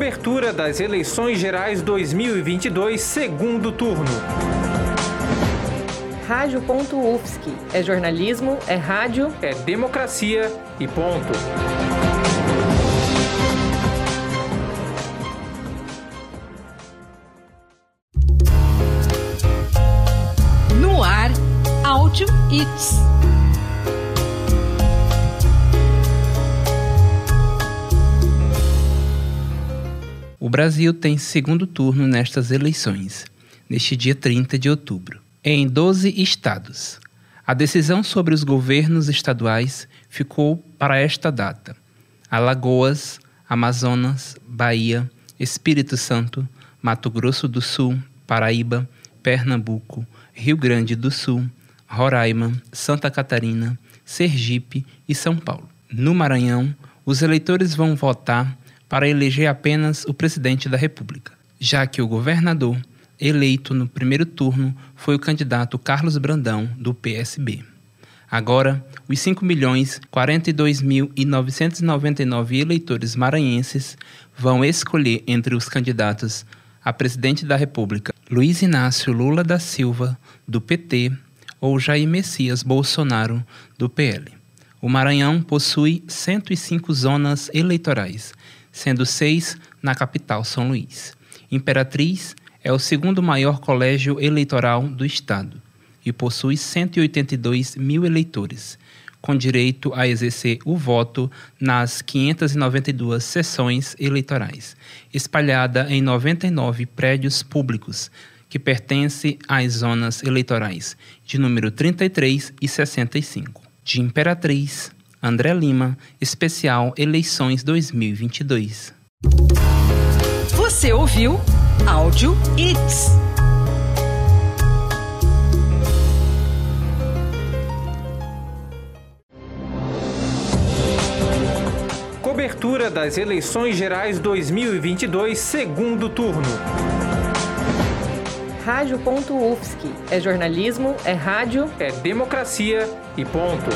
Cobertura das eleições gerais 2022, segundo turno. Rádio.UFSC. É jornalismo, é rádio, é democracia e ponto. No ar, Áudio It's. O Brasil tem segundo turno nestas eleições, neste dia 30 de outubro, em 12 estados. A decisão sobre os governos estaduais ficou para esta data: Alagoas, Amazonas, Bahia, Espírito Santo, Mato Grosso do Sul, Paraíba, Pernambuco, Rio Grande do Sul, Roraima, Santa Catarina, Sergipe e São Paulo. No Maranhão, os eleitores vão votar para eleger apenas o presidente da República, já que o governador eleito no primeiro turno foi o candidato Carlos Brandão, do PSB. Agora, os 5.042.999 eleitores maranhenses vão escolher entre os candidatos a presidente da República Luiz Inácio Lula da Silva, do PT, ou Jair Messias Bolsonaro, do PL. O Maranhão possui 105 zonas eleitorais, sendo seis na capital São Luís. Imperatriz é o segundo maior colégio eleitoral do estado e possui 182 mil eleitores, com direito a exercer o voto nas 592 sessões eleitorais, espalhada em 99 prédios públicos, que pertence às zonas eleitorais de número 33 e 65. De Imperatriz, André Lima, especial Eleições 2022. Você ouviu Áudio It's. Cobertura das eleições gerais 2022, segundo turno. Rádio.UFSC. É jornalismo, é rádio, é democracia e ponto.